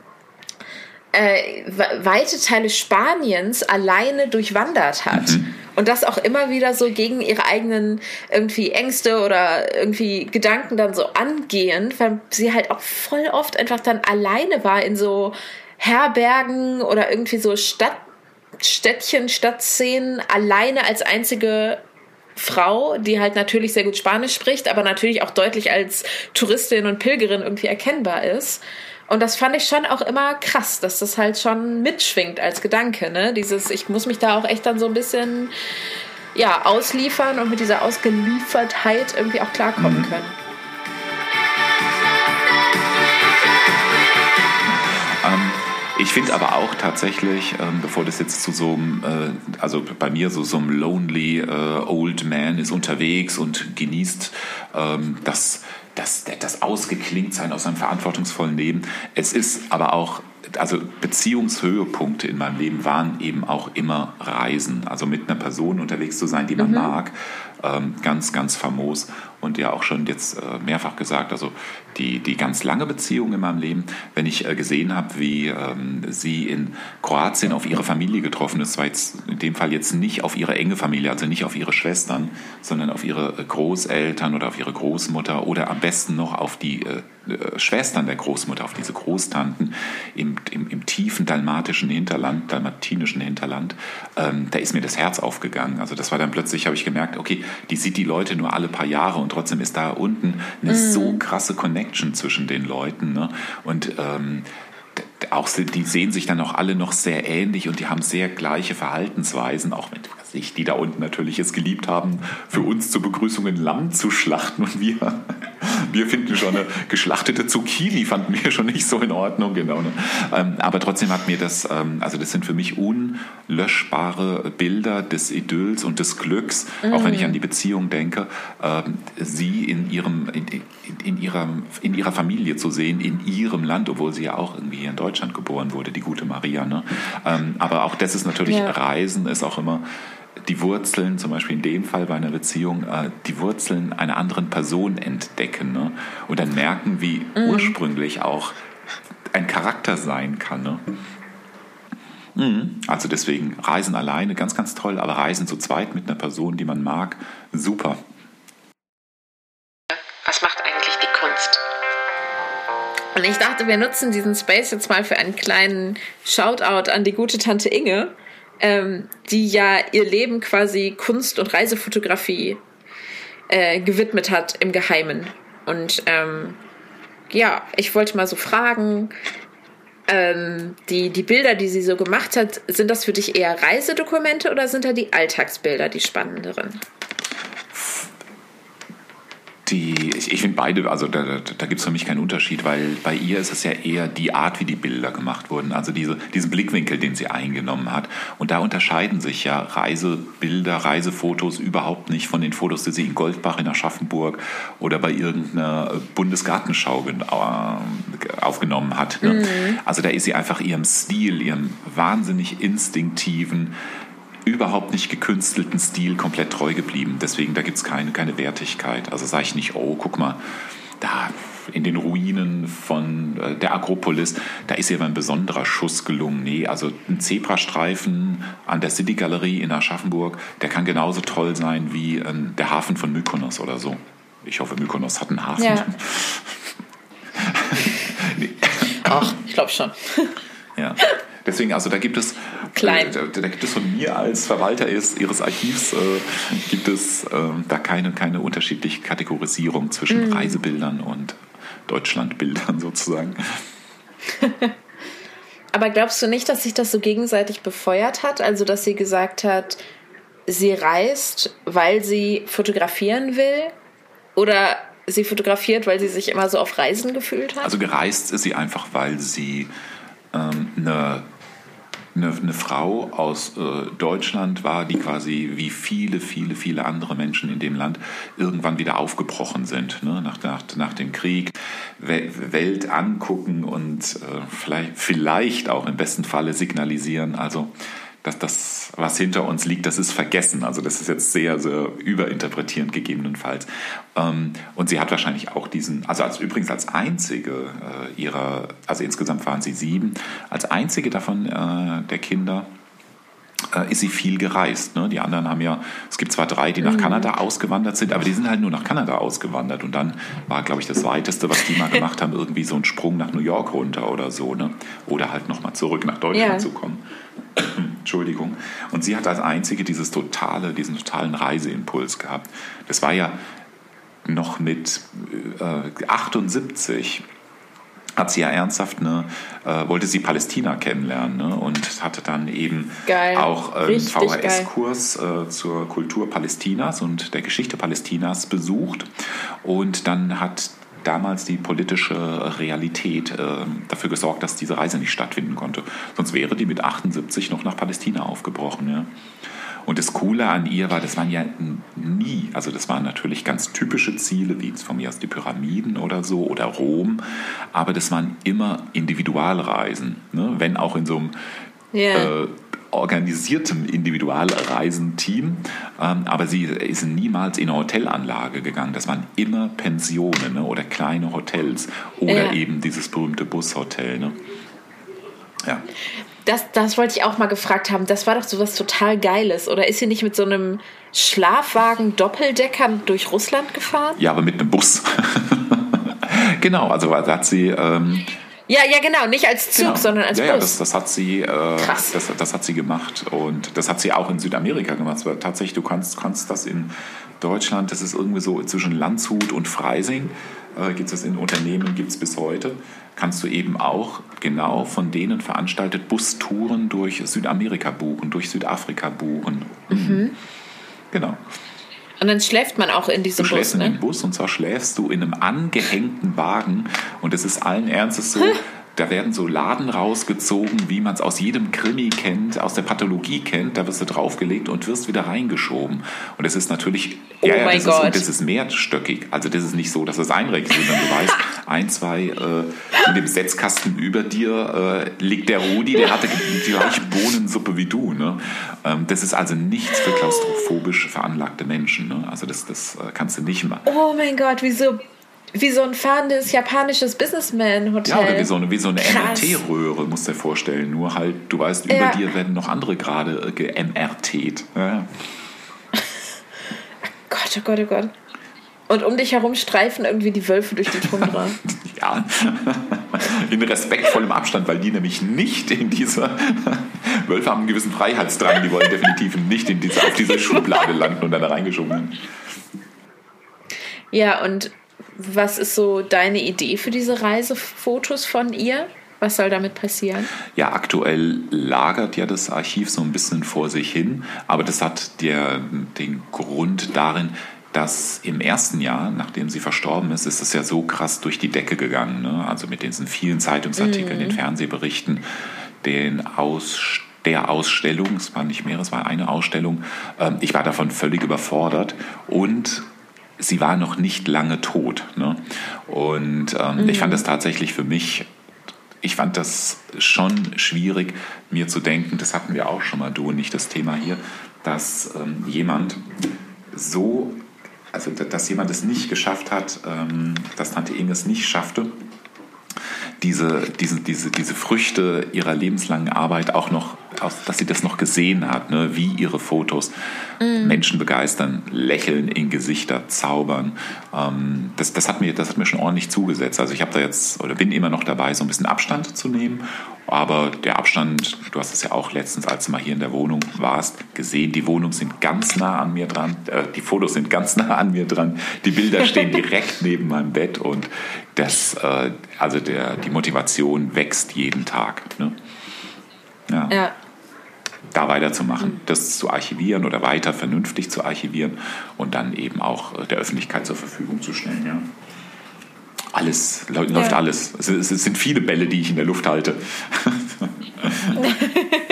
äh, weite Teile Spaniens alleine durchwandert hat. Mhm. Und das auch immer wieder so gegen ihre eigenen irgendwie Ängste oder irgendwie Gedanken dann so angehen, weil sie halt auch voll oft einfach dann alleine war in so Herbergen oder irgendwie so Stadt, Städtchen, Stadtszenen, alleine als einzige Frau, die halt natürlich sehr gut Spanisch spricht, aber natürlich auch deutlich als Touristin und Pilgerin irgendwie erkennbar ist. Und das fand ich schon auch immer krass, dass das halt schon mitschwingt als Gedanke, ne? Dieses, ich muss mich da auch echt dann so ein bisschen, ja, ausliefern und mit dieser Ausgeliefertheit irgendwie auch klarkommen mhm. können. Ähm, ich Ich finde aber auch tatsächlich, ähm, bevor das jetzt zu so einem, äh, also bei mir so, so einem lonely äh, old man ist unterwegs und genießt ähm, das, das, das Ausgeklingtsein aus einem verantwortungsvollen Leben. Es ist aber auch also Beziehungshöhepunkte in meinem Leben waren eben auch immer Reisen. Also mit einer Person unterwegs zu sein, die man mhm. mag, ganz, ganz famos und ja auch schon jetzt äh, mehrfach gesagt, also die, die ganz lange Beziehung in meinem Leben, wenn ich äh, gesehen habe, wie ähm, sie in Kroatien auf ihre Familie getroffen ist, zwar jetzt in dem Fall jetzt nicht auf ihre enge Familie, also nicht auf ihre Schwestern, sondern auf ihre Großeltern oder auf ihre Großmutter oder am besten noch auf die äh, äh Schwestern der Großmutter, auf diese Großtanten im, im, im tiefen dalmatischen Hinterland, dalmatinischen Hinterland, ähm, da ist mir das Herz aufgegangen. Also das war dann plötzlich, habe ich gemerkt, okay, die sieht die Leute nur alle paar Jahre und trotzdem ist da unten eine mhm. so krasse Connection zwischen den Leuten. Ne? Und ähm, auch die sehen sich dann auch alle noch sehr ähnlich und die haben sehr gleiche Verhaltensweisen, auch wenn sich die da unten natürlich es geliebt haben, für uns zur Begrüßung ein Lamm zu schlachten und wir, wir finden schon eine geschlachtete Zucchini fanden wir schon nicht so in Ordnung, genau. Ne? Ähm, aber trotzdem hat mir das, ähm, also das sind für mich unlöschbare Bilder des Idylls und des Glücks, mhm. auch wenn ich an die Beziehung denke, ähm, sie in ihrem, in, in, ihrer, in ihrer Familie zu sehen, in ihrem Land, obwohl sie ja auch irgendwie hier in Deutschland geboren wurde, die gute Maria. Ne? aber auch das ist natürlich, ja. Reisen ist auch immer die Wurzeln, zum Beispiel in dem Fall bei einer Beziehung, äh, die Wurzeln einer anderen Person entdecken ne? und dann merken, wie mhm. ursprünglich auch ein Charakter sein kann. Ne? Mhm. Also deswegen Reisen alleine, ganz, ganz toll, aber Reisen zu zweit mit einer Person, die man mag, super. Was macht eigentlich die Kunst? Und ich dachte, wir nutzen diesen Space jetzt mal für einen kleinen Shoutout an die gute Tante Inge, ähm, die ja ihr Leben quasi Kunst- und Reisefotografie äh, gewidmet hat im Geheimen. Und ähm, ja, ich wollte mal so fragen, ähm, die, die Bilder, die sie so gemacht hat, sind das für dich eher Reisedokumente oder sind da die Alltagsbilder die spannenderen? Die, ich, ich finde beide, also da, da, da gibt es für mich keinen Unterschied, weil bei ihr ist es ja eher die Art, wie die Bilder gemacht wurden, also diese, diesen Blickwinkel, den sie eingenommen hat. Und da unterscheiden sich ja Reisebilder, Reisefotos überhaupt nicht von den Fotos, die sie in Goldbach in Aschaffenburg oder bei irgendeiner Bundesgartenschau äh, aufgenommen hat. Ne? Mhm. Also da ist sie einfach ihrem Stil, ihrem wahnsinnig instinktiven, überhaupt nicht gekünstelten Stil komplett treu geblieben. Deswegen, da gibt es keine, keine Wertigkeit. Also sage ich nicht, oh, guck mal, da in den Ruinen von äh, der Akropolis, da ist ihr ein besonderer Schuss gelungen. Nee, also ein Zebrastreifen an der City Galerie in Aschaffenburg, der kann genauso toll sein wie äh, der Hafen von Mykonos oder so. Ich hoffe, Mykonos hat einen Hafen. Ja. nee. Ach, ich glaube schon. ja. Deswegen, also da gibt es, Klein. Da, da, gibt es von mir als Verwalter ihres, ihres Archivs, äh, gibt es äh, da keine, keine unterschiedliche Kategorisierung zwischen mm. Reisebildern und Deutschlandbildern sozusagen. Aber glaubst du nicht, dass sich das so gegenseitig befeuert hat? Also, dass sie gesagt hat, sie reist, weil sie fotografieren will? Oder sie fotografiert, weil sie sich immer so auf Reisen gefühlt hat? Also gereist ist sie einfach, weil sie ähm, eine eine, eine Frau aus äh, Deutschland war, die quasi wie viele, viele, viele andere Menschen in dem Land irgendwann wieder aufgebrochen sind. Ne? Nach, nach, nach dem Krieg, Welt angucken und äh, vielleicht, vielleicht auch im besten Falle signalisieren, also dass das, was hinter uns liegt, das ist vergessen. Also das ist jetzt sehr, sehr überinterpretierend gegebenenfalls. Ähm, und sie hat wahrscheinlich auch diesen, also als, übrigens als einzige äh, ihrer, also insgesamt waren sie sieben, als einzige davon äh, der Kinder äh, ist sie viel gereist. Ne? Die anderen haben ja, es gibt zwar drei, die nach mhm. Kanada ausgewandert sind, aber die sind halt nur nach Kanada ausgewandert. Und dann war, glaube ich, das Weiteste, was die mal gemacht haben, irgendwie so ein Sprung nach New York runter oder so. Ne? Oder halt nochmal zurück nach Deutschland ja. zu kommen. Entschuldigung. Und sie hat als einzige dieses totale, diesen totalen Reiseimpuls gehabt. Das war ja noch mit äh, 78 hat sie ja ernsthaft eine, äh, wollte sie Palästina kennenlernen ne? und hatte dann eben geil. auch einen VHS-Kurs äh, zur Kultur Palästinas und der Geschichte Palästinas besucht. Und dann hat damals die politische Realität äh, dafür gesorgt, dass diese Reise nicht stattfinden konnte. Sonst wäre die mit 78 noch nach Palästina aufgebrochen. Ja. Und das Coole an ihr war, das waren ja nie, also das waren natürlich ganz typische Ziele, wie von mir aus die Pyramiden oder so oder Rom, aber das waren immer Individualreisen, ne? wenn auch in so einem yeah. äh, organisiertem Individualreisenteam, ähm, aber sie ist niemals in eine Hotelanlage gegangen. Das waren immer Pensionen ne? oder kleine Hotels oder ja. eben dieses berühmte Bushotel. Ne? Ja. Das, das wollte ich auch mal gefragt haben. Das war doch so was total Geiles. Oder ist sie nicht mit so einem Schlafwagen Doppeldecker durch Russland gefahren? Ja, aber mit einem Bus. genau, also hat sie. Ähm, ja, ja, genau, nicht als Zug, genau. sondern als ja, Bus. Ja, das, das hat sie, äh, Krass. Das, das hat sie gemacht und das hat sie auch in Südamerika gemacht. Tatsächlich, du kannst, kannst das in Deutschland, das ist irgendwie so zwischen Landshut und Freising, äh, gibt es in Unternehmen, gibt es bis heute kannst du eben auch genau von denen veranstaltet Bustouren durch Südamerika buchen, durch Südafrika buchen. Mhm. Genau. Und dann schläft man auch in diesem Bus. Du schläfst in ne? dem Bus und zwar schläfst du in einem angehängten Wagen und es ist allen Ernstes so, da werden so Laden rausgezogen, wie man es aus jedem Krimi kennt, aus der Pathologie kennt. Da wirst du draufgelegt und wirst wieder reingeschoben. Und es ist natürlich, oh ja, ja, das, ist, und das ist mehrstöckig. Also das ist nicht so, dass es einrecht, sondern du weißt, ein, zwei äh, in dem Setzkasten über dir äh, liegt der Rudi, der hatte die gleiche Bohnensuppe wie du. Ne? Ähm, das ist also nichts für klaustrophobisch veranlagte Menschen. Ne? Also das, das äh, kannst du nicht machen. Oh mein Gott, wieso wie so ein fahrendes japanisches Businessman-Hotel. Ja, oder wie so eine, wie so eine MRT-Röhre, musst du dir vorstellen. Nur halt, du weißt, über ja. dir werden noch andere gerade äh, ge-MRTt. Ja. Gott, oh Gott, oh Gott. Und um dich herum streifen irgendwie die Wölfe durch die Tundra. ja, in respektvollem Abstand, weil die nämlich nicht in dieser. Wölfe haben einen gewissen Freiheitsdrang, die wollen definitiv nicht in dieser, auf dieser Schublade landen und dann da reingeschoben werden. Ja, und was ist so deine Idee für diese Reisefotos von ihr? Was soll damit passieren? Ja, aktuell lagert ja das Archiv so ein bisschen vor sich hin, aber das hat der, den Grund darin, dass im ersten Jahr, nachdem sie verstorben ist, ist es ja so krass durch die Decke gegangen. Ne? Also mit diesen vielen Zeitungsartikeln, mhm. den Fernsehberichten, den Aus der Ausstellung, es war nicht mehr, es war eine Ausstellung. Ähm, ich war davon völlig überfordert und sie war noch nicht lange tot. Ne? Und ähm, mhm. ich fand mhm. das tatsächlich für mich, ich fand das schon schwierig, mir zu denken, das hatten wir auch schon mal, du und ich, das Thema hier, dass ähm, jemand so, also dass jemand es nicht geschafft hat, ähm, dass Tante Inge es nicht schaffte, diese, diese, diese, diese Früchte ihrer lebenslangen Arbeit auch noch, dass sie das noch gesehen hat, ne? wie ihre Fotos mm. Menschen begeistern, Lächeln in Gesichter zaubern. Ähm, das, das, hat mir, das hat mir schon ordentlich zugesetzt. Also ich habe da jetzt oder bin immer noch dabei, so ein bisschen Abstand zu nehmen aber der Abstand, du hast es ja auch letztens, als du mal hier in der Wohnung warst, gesehen, die Wohnungen sind ganz nah an mir dran, äh, die Fotos sind ganz nah an mir dran, die Bilder stehen direkt neben meinem Bett und das, äh, also der, die Motivation wächst jeden Tag. Ne? Ja. ja. Da weiterzumachen, mhm. das zu archivieren oder weiter vernünftig zu archivieren und dann eben auch äh, der Öffentlichkeit zur Verfügung zu stellen. Ja. Alles, läuft ja. alles. Es, es, sind viele Bälle, die ich in der Luft halte.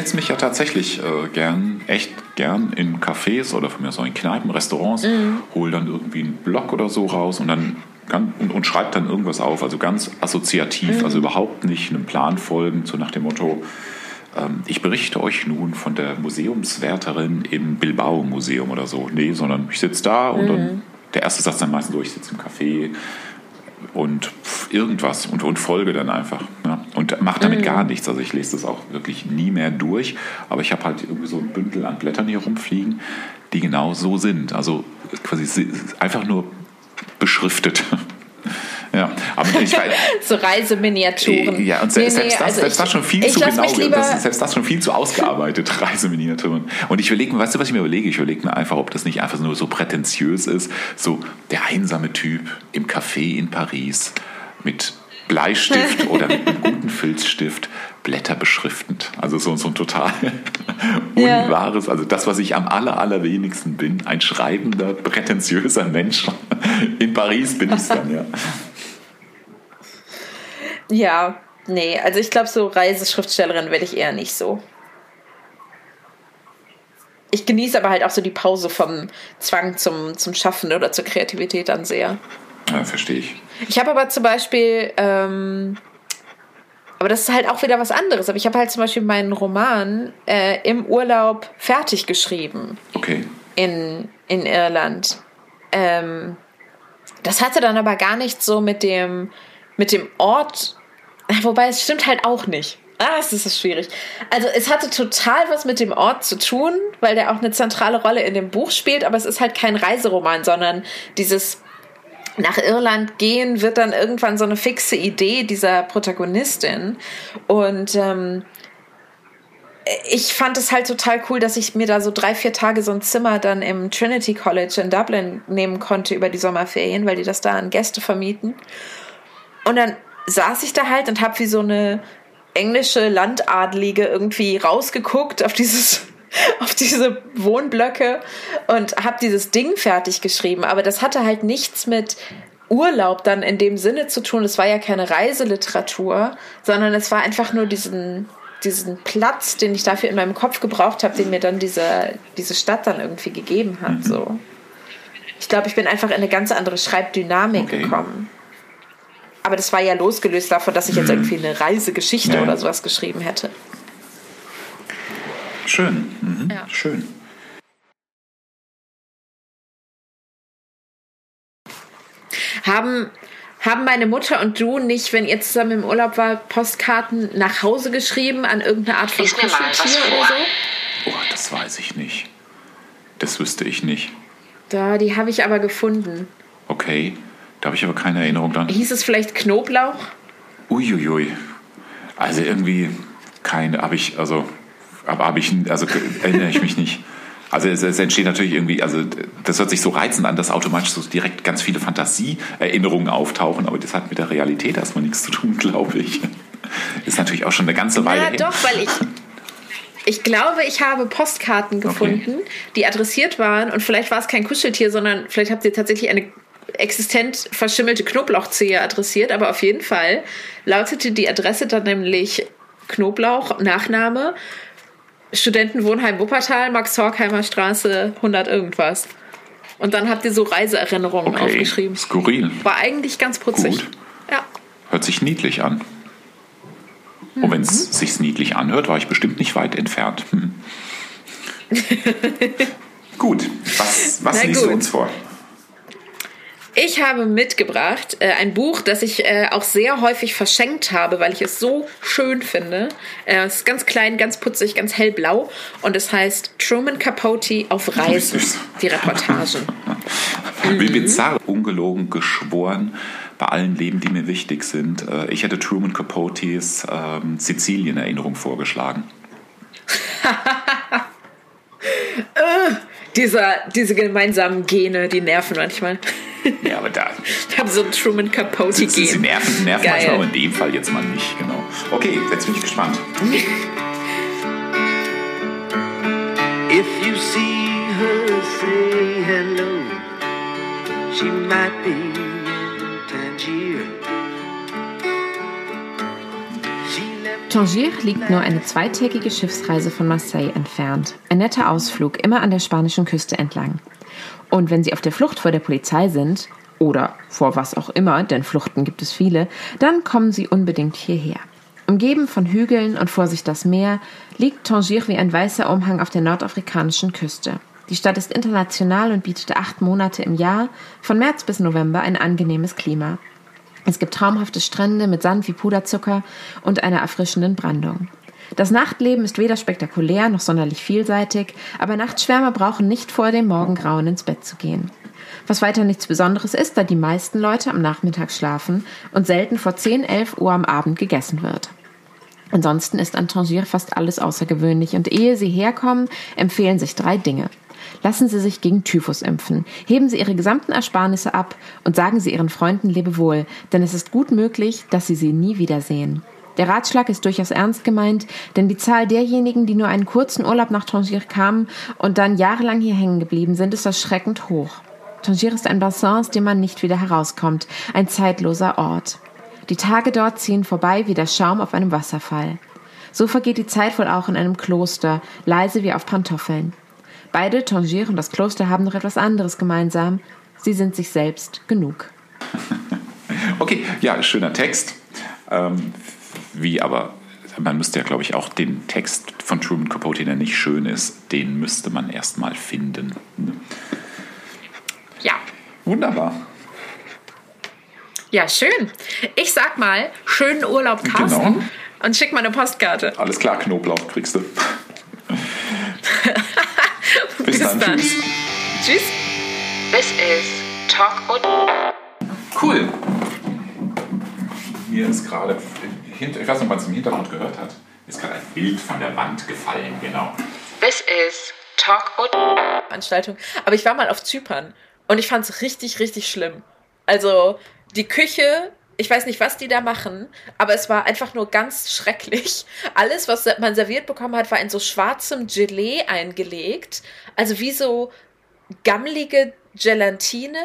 setze mich ja tatsächlich äh, gern, echt gern in Cafés oder von mir so in Kneipen, Restaurants, mhm. hole dann irgendwie einen Blog oder so raus und dann und, und schreibe dann irgendwas auf, also ganz assoziativ, mhm. also überhaupt nicht einem Plan folgen, so nach dem Motto, ähm, ich berichte euch nun von der Museumswärterin im Bilbao Museum oder so. Nee, sondern ich sitze da und mhm. dann der erste Satz dann meistens so, ich sitze im Café, und irgendwas und, und folge dann einfach. Ne? Und mache damit mhm. gar nichts. Also ich lese das auch wirklich nie mehr durch, aber ich habe halt irgendwie so ein Bündel an Blättern hier rumfliegen, die genau so sind. Also quasi einfach nur beschriftet. Weiß, so Reiseminiaturen. Ja, und selbst, nee, nee, das, also selbst ich, das schon viel zu genau, das, selbst das schon viel zu ausgearbeitet, Reiseminiaturen. Und ich überlege mir, weißt du, was ich mir überlege? Ich überlege mir einfach, ob das nicht einfach nur so prätentiös ist, so der einsame Typ im Café in Paris mit Bleistift oder mit einem guten Filzstift Blätter beschriftend. Also so, so ein total ja. unwahres, also das, was ich am aller, allerwenigsten bin, ein schreibender, prätentiöser Mensch. In Paris bin ich es dann, ja. Ja, nee, also ich glaube, so Reiseschriftstellerin werde ich eher nicht so. Ich genieße aber halt auch so die Pause vom Zwang zum, zum Schaffen oder zur Kreativität dann sehr. Ja, verstehe ich. Ich habe aber zum Beispiel, ähm, aber das ist halt auch wieder was anderes. Aber ich habe halt zum Beispiel meinen Roman äh, im Urlaub fertig geschrieben. Okay. In, in Irland. Ähm, das hatte dann aber gar nicht so mit dem, mit dem Ort, wobei es stimmt halt auch nicht. Ah, es ist schwierig. Also es hatte total was mit dem Ort zu tun, weil der auch eine zentrale Rolle in dem Buch spielt, aber es ist halt kein Reiseroman, sondern dieses nach Irland gehen wird dann irgendwann so eine fixe Idee dieser Protagonistin. Und ähm, ich fand es halt total cool, dass ich mir da so drei, vier Tage so ein Zimmer dann im Trinity College in Dublin nehmen konnte über die Sommerferien, weil die das da an Gäste vermieten. Und dann saß ich da halt und habe wie so eine englische Landadlige irgendwie rausgeguckt auf dieses auf diese Wohnblöcke und habe dieses Ding fertig geschrieben. Aber das hatte halt nichts mit Urlaub dann in dem Sinne zu tun. Es war ja keine Reiseliteratur, sondern es war einfach nur diesen, diesen Platz, den ich dafür in meinem Kopf gebraucht habe, den mir dann diese, diese Stadt dann irgendwie gegeben hat. Mhm. So. Ich glaube, ich bin einfach in eine ganz andere Schreibdynamik okay. gekommen. Aber das war ja losgelöst davon, dass ich jetzt mhm. irgendwie eine Reisegeschichte ja. oder sowas geschrieben hätte. Schön. Mhm. Ja. Schön. Haben, haben meine Mutter und du nicht, wenn ihr zusammen im Urlaub war, Postkarten nach Hause geschrieben an irgendeine Art von Kuscheltier oder so? Oh, das weiß ich nicht. Das wüsste ich nicht. Da, die habe ich aber gefunden. Okay, da habe ich aber keine Erinnerung dran. Hieß es vielleicht Knoblauch? Uiuiui. Also irgendwie keine, habe ich, also aber habe ich, also erinnere ich mich nicht. Also es, es, entsteht natürlich irgendwie, also das hört sich so reizend an, dass automatisch so direkt ganz viele Fantasieerinnerungen auftauchen, aber das hat mit der Realität erstmal nichts zu tun, glaube ich. Ist natürlich auch schon eine ganze Weile. Ja, doch, weil ich. Ich glaube, ich habe Postkarten gefunden, okay. die adressiert waren und vielleicht war es kein Kuscheltier, sondern vielleicht habt ihr tatsächlich eine existent verschimmelte Knoblauchzehe adressiert, aber auf jeden Fall lautete die Adresse dann nämlich Knoblauch, Nachname, Studentenwohnheim Wuppertal, Max-Horkheimer Straße, 100 irgendwas. Und dann habt ihr so Reiseerinnerungen okay. aufgeschrieben. Skurril. War eigentlich ganz putzig. Gut. Ja. Hört sich niedlich an. Mhm. Und wenn es sich niedlich anhört, war ich bestimmt nicht weit entfernt. Hm. gut, was, was liest du uns vor? Ich habe mitgebracht äh, ein Buch, das ich äh, auch sehr häufig verschenkt habe, weil ich es so schön finde. Äh, es ist ganz klein, ganz putzig, ganz hellblau und es heißt Truman Capote auf Reisen, die Reportagen. Wie mhm. bizarr, ungelogen, geschworen bei allen Leben, die mir wichtig sind. Äh, ich hätte Truman Capotes ähm, Sizilien-Erinnerung vorgeschlagen. Dieser, diese gemeinsamen Gene, die nerven manchmal. Ja, aber da. Ich habe so ein Truman Capote sie, sie, sie nerven, nerven manchmal, aber in dem Fall jetzt mal nicht, genau. Okay, jetzt bin ich gespannt. If you see her, say hello. She might be Tangier liegt nur eine zweitägige Schiffsreise von Marseille entfernt. Ein netter Ausflug, immer an der spanischen Küste entlang. Und wenn sie auf der Flucht vor der Polizei sind, oder vor was auch immer, denn Fluchten gibt es viele, dann kommen sie unbedingt hierher. Umgeben von Hügeln und vor sich das Meer, liegt Tangier wie ein weißer Umhang auf der nordafrikanischen Küste. Die Stadt ist international und bietet acht Monate im Jahr, von März bis November, ein angenehmes Klima. Es gibt traumhafte Strände mit Sand wie Puderzucker und einer erfrischenden Brandung. Das Nachtleben ist weder spektakulär noch sonderlich vielseitig, aber Nachtschwärmer brauchen nicht vor dem Morgengrauen ins Bett zu gehen. was weiter nichts Besonderes ist, da die meisten Leute am Nachmittag schlafen und selten vor 10, 11 Uhr am Abend gegessen wird. Ansonsten ist an Tangier fast alles außergewöhnlich und ehe Sie herkommen, empfehlen sich drei Dinge. Lassen Sie sich gegen Typhus impfen, heben Sie Ihre gesamten Ersparnisse ab und sagen Sie Ihren Freunden Lebewohl, denn es ist gut möglich, dass Sie sie nie wiedersehen. Der Ratschlag ist durchaus ernst gemeint, denn die Zahl derjenigen, die nur einen kurzen Urlaub nach Tangier kamen und dann jahrelang hier hängen geblieben sind, ist erschreckend hoch. Tangier ist ein Bassin, aus dem man nicht wieder herauskommt, ein zeitloser Ort. Die Tage dort ziehen vorbei wie der Schaum auf einem Wasserfall. So vergeht die Zeit wohl auch in einem Kloster, leise wie auf Pantoffeln. Beide, Tangier und das Kloster, haben noch etwas anderes gemeinsam. Sie sind sich selbst genug. Okay, ja, schöner Text. Ähm, wie aber, man müsste ja, glaube ich, auch den Text von Truman Capote, der nicht schön ist, den müsste man erstmal finden. Ja. Wunderbar. Ja, schön. Ich sag mal, schönen Urlaub, Carsten. Genau. Und schick mal eine Postkarte. Alles klar, Knoblauch kriegst du. Bis, Bis dann. dann. Tschüss. Tschüss. This is Talk und. Cool. Mir ist gerade, ich weiß nicht, ob man es im Hintergrund gehört hat, ist gerade ein Bild von der Wand gefallen, genau. This is Talk und. Veranstaltung. Aber ich war mal auf Zypern und ich fand es richtig, richtig schlimm. Also, die Küche ich weiß nicht, was die da machen, aber es war einfach nur ganz schrecklich. Alles, was man serviert bekommen hat, war in so schwarzem Gelee eingelegt. Also wie so gammelige Gelatine.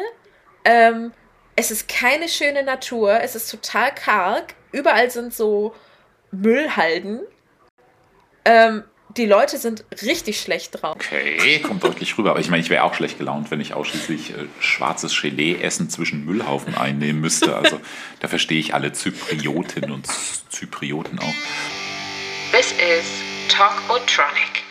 Ähm, es ist keine schöne Natur. Es ist total karg. Überall sind so Müllhalden. Ähm, die Leute sind richtig schlecht drauf. Okay, kommt deutlich rüber. Aber ich meine, ich wäre auch schlecht gelaunt, wenn ich ausschließlich äh, schwarzes Gelee-Essen zwischen Müllhaufen einnehmen müsste. Also da verstehe ich alle Zypriotinnen und Zyprioten auch. This is Talk Otronic.